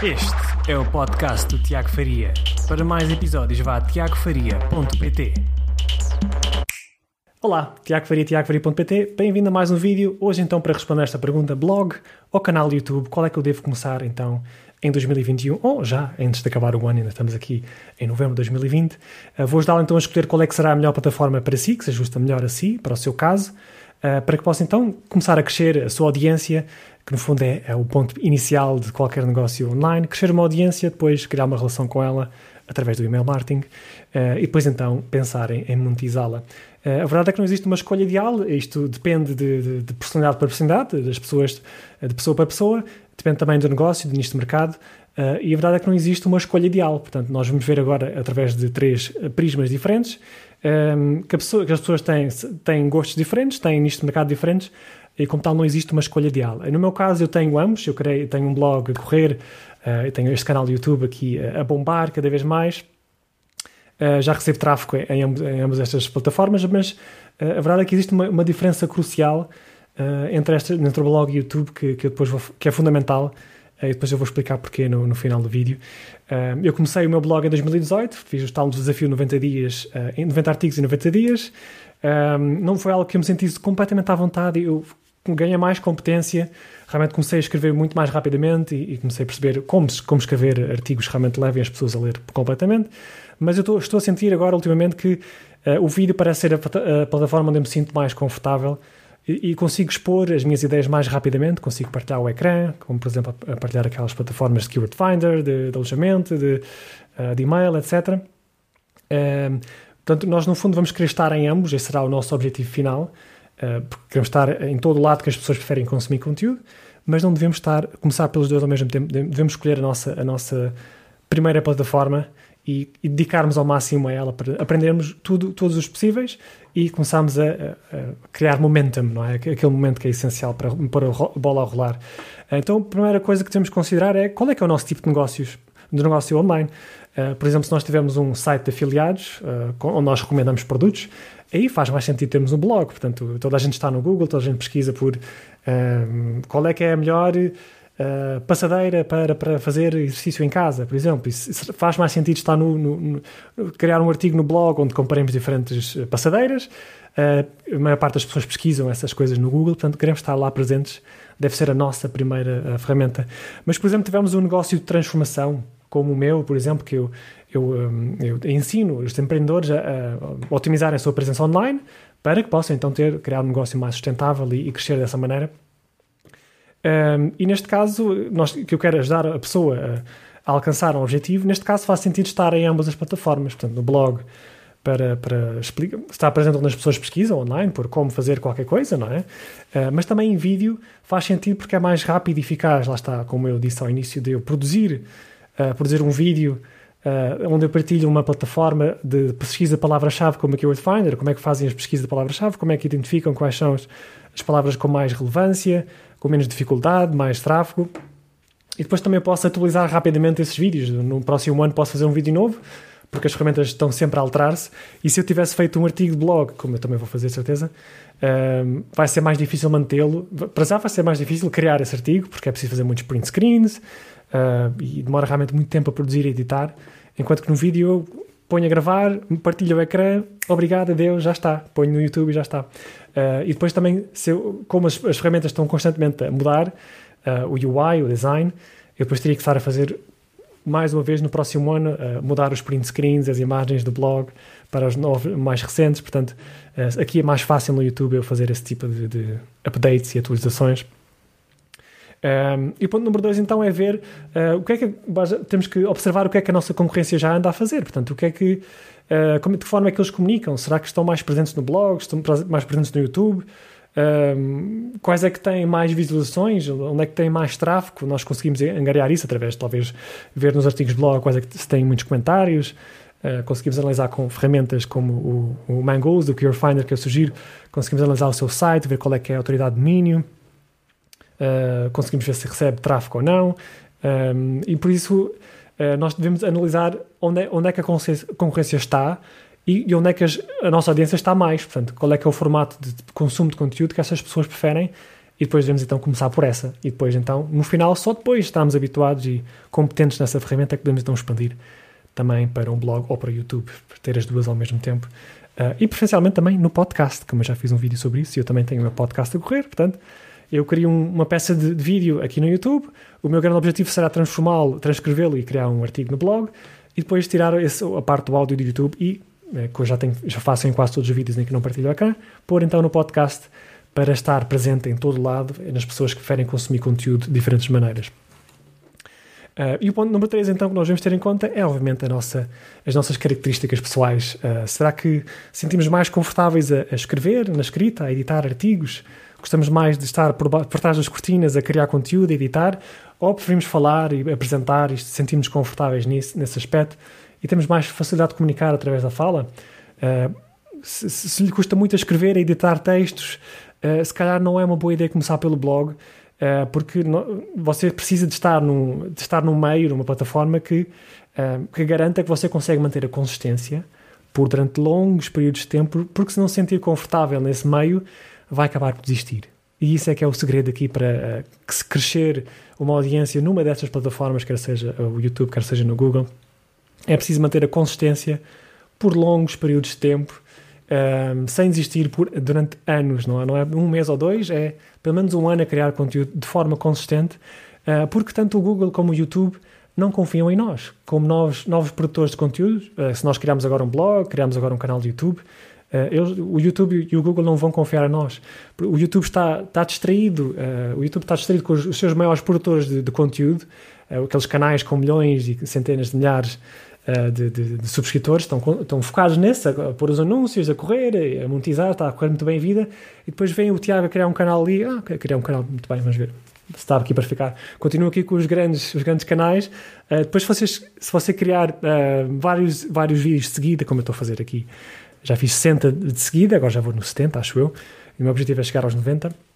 Este é o podcast do Tiago Faria. Para mais episódios, vá a tiagofaria.pt. Olá, Tiago Faria, tiagofaria.pt. Bem-vindo a mais um vídeo. Hoje, então, para responder esta pergunta, blog ou canal do YouTube, qual é que eu devo começar, então, em 2021, ou já antes de acabar o ano, ainda estamos aqui em novembro de 2020. Uh, vou ajudá-lo, então, a escolher qual é que será a melhor plataforma para si, que se ajusta melhor a si, para o seu caso, uh, para que possa, então, começar a crescer a sua audiência, que no fundo é, é, o ponto inicial de qualquer negócio online, crescer uma audiência, depois criar uma relação com ela através do email marketing uh, e depois então pensar em, em monetizá-la. Uh, a verdade é que não existe uma escolha ideal, isto depende de, de, de, personalidade para personalidade, das pessoas, de pessoa para pessoa, depende também do negócio, do nicho de mercado, uh, e a verdade é que não existe uma escolha ideal. Portanto, nós vamos ver agora através de três prismas diferentes um, que, pessoa, que, as pessoas têm, têm gostos diferentes, têm nicho de mercado diferentes, e como tal não existe uma escolha ideal. No meu caso eu tenho ambos, eu tenho um blog a correr, uh, eu tenho este canal do YouTube aqui a, a bombar cada vez mais, uh, já recebo tráfego em, em ambas estas plataformas, mas uh, a verdade é que existe uma, uma diferença crucial entre, este, entre o blog e o YouTube que, que, depois vou, que é fundamental e depois eu vou explicar porquê no, no final do vídeo. eu comecei o meu blog em 2018, fiz o tal desafio 90 dias, em 90 artigos em 90 dias. não foi algo que eu me sentisse completamente à vontade. Eu ganha mais competência. Realmente comecei a escrever muito mais rapidamente e, e comecei a perceber como, como escrever artigos realmente levem as pessoas a ler completamente. Mas eu estou, estou a sentir agora, ultimamente, que uh, o vídeo parece ser a, a, plataforma onde eu me sinto mais confortável e, e, consigo expor as minhas ideias mais rapidamente, consigo partilhar o ecrã, como por exemplo a, a partilhar aquelas plataformas de Keyword Finder, de, de alojamento, de, uh, de e-mail, etc. Uh, portanto, nós no fundo vamos querer estar em ambos, esse será o nosso objetivo final. Uh, porque queremos estar em todo o lado que as pessoas preferem consumir conteúdo, mas não devemos estar começar pelos dois ao mesmo tempo. Devemos escolher a nossa, a nossa primeira plataforma e, e dedicarmos ao máximo a ela para aprendermos tudo, todos os possíveis e começarmos a, a, a, criar momentum, não é? Aquele momento que é essencial para pôr a bola a rolar. Então, a primeira coisa que temos que considerar é qual é que é o nosso tipo de negócios, de negócio online. Uh, por exemplo, se nós tivermos um site de afiliados uh, onde nós recomendamos produtos, aí faz mais sentido termos um blog. Portanto, toda a gente está no Google, toda a gente pesquisa por um, qual é que é a melhor uh, passadeira para, para fazer exercício em casa, por exemplo. Isso faz mais sentido estar no, no, no criar um artigo no blog onde comparemos diferentes passadeiras. Uh, a maior parte das pessoas pesquisam essas coisas no Google, portanto, queremos estar lá presentes. Deve ser a nossa primeira uh, ferramenta. Mas, por exemplo, tivemos um negócio de transformação, como o meu, por exemplo, que eu eu, hum, eu ensino os empreendedores a, a, otimizarem a sua presença online para que possam então ter, criar um negócio mais sustentável e, e crescer dessa maneira. Um, e neste caso, nós, que eu quero ajudar a pessoa a, a, alcançar um objetivo, neste caso faz sentido estar em ambas as plataformas, portanto, no blog para, para explicar, estar presente onde as pessoas pesquisam online por como fazer qualquer coisa, não é? Uh, mas também em vídeo faz sentido porque é mais rápido e eficaz, lá está, como eu disse ao início, de eu produzir, uh, produzir um vídeo uh, onde eu partilho uma plataforma de pesquisa de palavra-chave como a Keyword Finder, como é que fazem as pesquisas de palavra-chave, como é que identificam quais são as, as palavras com mais relevância, com menos dificuldade, mais tráfego. E depois também posso atualizar rapidamente esses vídeos. No próximo ano posso fazer um vídeo novo, porque as ferramentas estão sempre a alterar-se. E se eu tivesse feito um artigo de blog, como eu também vou fazer, certeza, ah, vai ser mais difícil mantê-lo. Para já vai ser mais difícil criar esse artigo, porque é preciso fazer muitos print screens uh, e demora realmente muito tempo a produzir e editar. Enquanto que no vídeo eu ponho a gravar, partilho o ecrã, obrigado, adeus, já está. Ponho no YouTube e já está. Uh, e depois também, eu, como as, as, ferramentas estão constantemente a mudar, uh, o UI, o design, eu depois teria que estar a fazer mais uma vez no próximo ano, uh, mudar os print screens, as imagens do blog para os novos, mais recentes. Portanto, aqui é mais fácil no YouTube eu fazer esse tipo de, de updates e atualizações. Um, e o ponto número dois, então, é ver uh, o que é que temos que observar o que é que a nossa concorrência já anda a fazer. Portanto, o que é que uh, como, de que forma é que eles comunicam? Será que estão mais presentes no blog? Estão mais presentes no YouTube? Um, quais é que têm mais visualizações? Onde é que tem mais tráfego? Nós conseguimos angariar isso através de talvez ver nos artigos de blog quais é que se têm muitos comentários. Uh, conseguimos analisar com ferramentas como o, o Mangoes, do Cure Finder que eu sugiro. Conseguimos analisar o seu site, ver qual é que é a autoridade de domínio uh, conseguimos ver se recebe tráfego ou não, um, e por isso uh, nós devemos analisar onde é, onde é que a concorrência está e, e onde é que as, a nossa audiência está mais, portanto, qual é que é o formato de consumo de conteúdo que essas pessoas preferem e depois devemos então começar por essa. E depois então, no final, só depois estarmos habituados e competentes nessa ferramenta que podemos então expandir também para um blog ou para YouTube, ter as duas ao mesmo tempo. Uh, e preferencialmente também no podcast, como eu já fiz um vídeo sobre isso, e eu também tenho o meu podcast a correr, portanto, eu crio um, uma peça de, de, vídeo aqui no YouTube, o meu grande objetivo será transformá-lo, transcrevê-lo e criar um artigo no blog, e depois tirar esse, a parte do áudio do YouTube e, é, que eu já, tenho, já faço em quase todos os vídeos em que não partilho cá, pôr então no podcast para estar presente em todo lado nas pessoas que preferem consumir conteúdo de diferentes maneiras. Uh, e o ponto número 3, então, que nós devemos ter em conta é, obviamente, a nossa, as nossas características pessoais. Uh, será que sentimos mais confortáveis a, a, escrever, na escrita, a editar artigos? Gostamos mais de estar por, por trás das cortinas a criar conteúdo, a editar? Ou preferimos falar e apresentar e sentimos confortáveis nisso, nesse aspecto? E temos mais facilidade de comunicar através da fala? Uh, se, se, lhe custa muito a escrever, a editar textos, se calhar não é uma boa ideia começar pelo blog, Uh, porque no, você precisa de estar, num, de estar num meio, numa plataforma que, uh, que garanta que você consegue manter a consistência por durante longos períodos de tempo, porque se não se sentir confortável nesse meio, vai acabar por desistir. E isso é que é o segredo aqui para uh, que se crescer uma audiência numa destas plataformas, quer seja o YouTube, quer seja no Google, é preciso manter a consistência por longos períodos de tempo um, sem desistir por, durante anos, não é? não é um mês ou dois, é pelo menos um ano a criar conteúdo de forma consistente, uh, porque tanto o Google como o YouTube não confiam em nós, como novos, novos produtores de conteúdo. Uh, se nós criarmos agora um blog, criamos agora um canal de YouTube, uh, eles, o YouTube e o Google não vão confiar em nós. O YouTube está, está distraído, o YouTube está distraído com os, os seus maiores produtores de, de conteúdo, aqueles canais com milhões e centenas de milhares de, de, de, subscritores estão, estão focados nesse, a, pôr os anúncios, a correr, a monetizar, está a correr muito bem a vida, e depois vem o Tiago a criar um canal ali, ah, criar um canal, muito bem, vamos ver, está aqui para ficar. Continuo aqui com os grandes, os grandes canais. Uh, depois, se, vocês, se você criar uh, vários, vários vídeos de seguida, como eu estou a fazer aqui, já fiz 60 de seguida, agora já vou no 70, acho eu, e o meu objetivo é chegar aos 90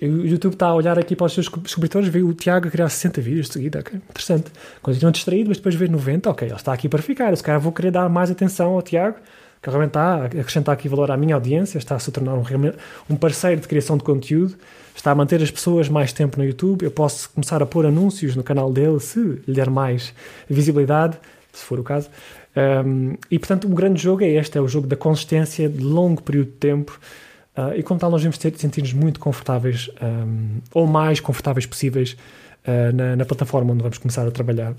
o YouTube está a olhar aqui para os seus subscritores, vê o Tiago criar 60 vídeos de seguida, okay, interessante. Continua distraído, mas depois vê 90, ok, ele está aqui para ficar. Se calhar vou querer dar mais atenção ao Tiago, que realmente está a acrescentar aqui valor à minha audiência, está a se tornar um, um parceiro de criação de conteúdo, está a manter as pessoas mais tempo no YouTube. Eu posso começar a pôr anúncios no canal dele se lhe der mais visibilidade, se for o caso. Um, e portanto, o grande jogo é este: é o jogo da consistência de longo período de tempo Uh, e como tal, nós devemos ter, sentir-nos muito confortáveis, um, ou mais confortáveis possíveis, uh, na, na, plataforma onde vamos começar a trabalhar.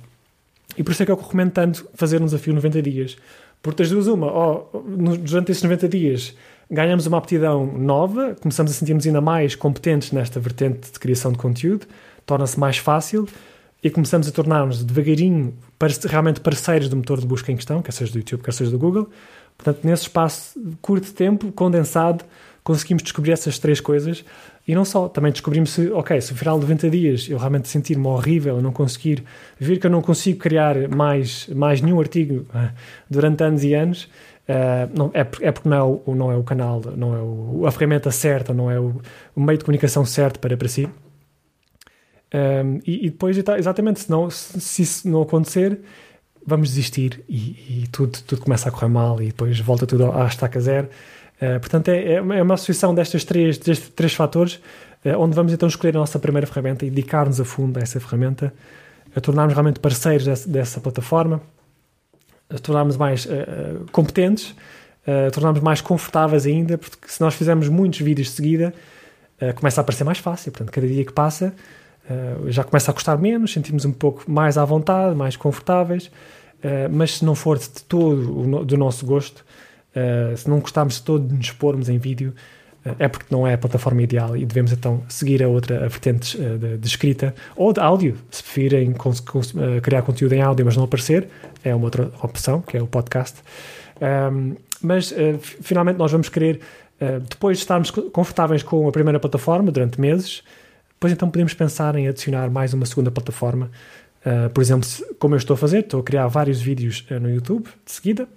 E por isso é que eu recomendo tanto fazer um desafio 90 dias. Porque das duas, uma, oh, durante esses 90 dias ganhamos uma aptidão nova, começamos a sentir-nos ainda mais competentes nesta vertente de criação de conteúdo, torna-se mais fácil e começamos a tornar-nos devagarinho realmente parceiros do motor de busca em questão, quer seja do YouTube, quer seja do Google. Portanto, nesse espaço curto de tempo, condensado, conseguimos descobrir essas três coisas e não só, também descobrimos se, ok, se no final de 90 dias eu realmente sentir-me horrível, não conseguir, ver que eu não consigo criar mais, mais nenhum artigo uh, durante anos e anos, uh, não, é, é porque não é, o, não é o canal, não é o, a ferramenta certa, não é o, o meio de comunicação certo para, para si. Um, e, e, depois, exatamente, se, não, se, se isso não acontecer, vamos desistir e, e, tudo, tudo começa a correr mal e depois volta tudo à estaca zero. Uh, portanto, é, é uma associação destes três, destes três fatores, uh, onde vamos então escolher a nossa primeira ferramenta e dedicar-nos a fundo a essa ferramenta, a tornarmos realmente parceiros dessa, dessa plataforma, a tornarmos mais uh, competentes, a tornarmos mais confortáveis ainda, porque se nós fizermos muitos vídeos de seguida, começa a parecer mais fácil. Portanto, cada dia que passa, já começa a custar menos, sentimos um pouco mais à vontade, mais confortáveis, mas se não for de todo do nosso gosto, Uh, se não gostarmos todo de nos expormos em vídeo, uh, é porque não é a plataforma ideal e devemos então seguir a outra a vertente uh, de, de, escrita ou de áudio. Se preferem criar conteúdo em áudio, mas não aparecer, é uma outra opção, que é o podcast. Um, mas finalmente nós vamos querer, depois de estarmos confortáveis com a primeira plataforma durante meses, depois então podemos pensar em adicionar mais uma segunda plataforma. por exemplo, como eu estou a fazer, estou a criar vários vídeos no YouTube de seguida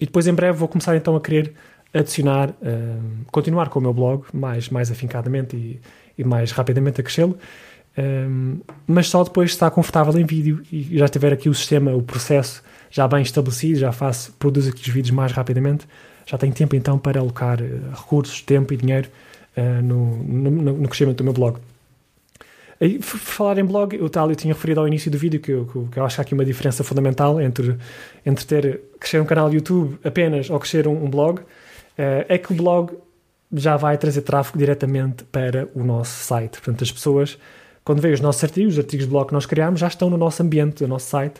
e depois em breve vou começar então a querer adicionar, uh, continuar com o meu blog mais, mais afincadamente e, e mais rapidamente a crescê-lo, um, mas só depois de estar confortável em vídeo e já tiver aqui o sistema, o processo já bem estabelecido, já faço, produzo aqui os vídeos mais rapidamente, já tenho tempo então para alocar uh, recursos, tempo e dinheiro uh, no, no, no, crescimento do meu blog. E, falar em blog, o tal eu tinha referido ao início do vídeo que eu, que eu acho que há aqui uma diferença fundamental entre, entre ter crescer um canal YouTube apenas ou crescer um, um blog, uh, é que o blog já vai trazer tráfego diretamente para o nosso site. Portanto, as pessoas, quando veem os nossos artigos, os artigos de blog que nós criamos, já estão no nosso ambiente, no nosso site,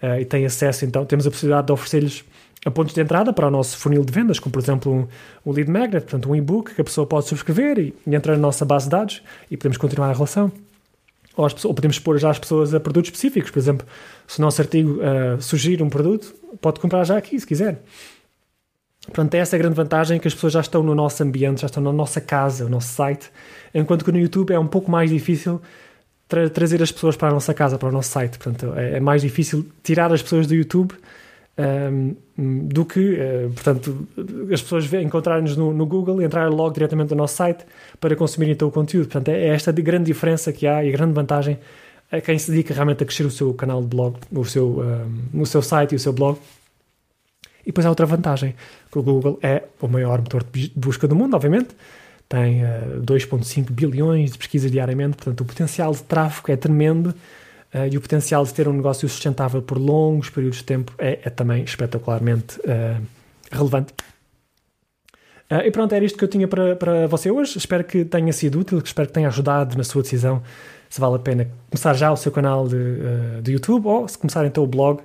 uh, e têm acesso, então, temos a possibilidade de oferecer-lhes a pontos de entrada para o nosso funil de vendas, como por exemplo um, um lead magnet, portanto um e-book que a pessoa pode subscrever e, e, entrar na nossa base de dados e podemos continuar a relação. Ou, pessoas, ou podemos expor já as pessoas a produtos específicos, por exemplo, se o nosso artigo uh, sugerir um produto, pode comprar já aqui se quiser. Portanto, é essa a grande vantagem que as pessoas já estão no nosso ambiente, já estão na nossa casa, no nosso site, enquanto que no YouTube é um pouco mais difícil tra trazer as pessoas para a nossa casa, para o nosso site. Portanto, é, é mais difícil tirar as pessoas do YouTube um, do que, uh, portanto, as pessoas encontrarem-nos no, no, Google e entrarem logo diretamente no nosso site para consumirem então o conteúdo. Portanto, é, esta grande diferença que há e grande vantagem a quem se dedica realmente a crescer o seu canal de blog, o seu, um, o seu site e o seu blog. E depois há outra vantagem, que o Google é o maior motor de busca do mundo, obviamente, tem uh, 2.5 bilhões de pesquisas diariamente, portanto o potencial de tráfego é tremendo Uh, e o potencial de ter um negócio sustentável por longos períodos de tempo é, é também espetacularmente uh, relevante. Uh, e pronto, era isto que eu tinha para, para você hoje. Espero que tenha sido útil, espero que tenha ajudado na sua decisão se vale a pena começar já o seu canal de, de YouTube ou se começar então o blog.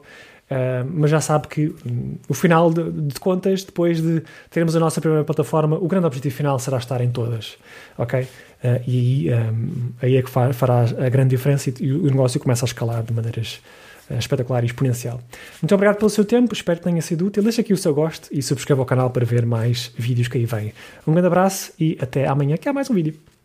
Uh, mas já sabe que um, o final de, de, contas, depois de termos a nossa primeira plataforma, o grande objetivo final será estar em todas, ok? Uh, e aí, um, aí é que fará a grande diferença e, e, o negócio começa a escalar de maneiras uh, espetacular e exponencial. Muito obrigado pelo seu tempo, espero que tenha sido útil. Deixe aqui o seu gosto e subscreva o canal para ver mais vídeos que aí vêm. Um grande abraço e até amanhã, que há mais um vídeo.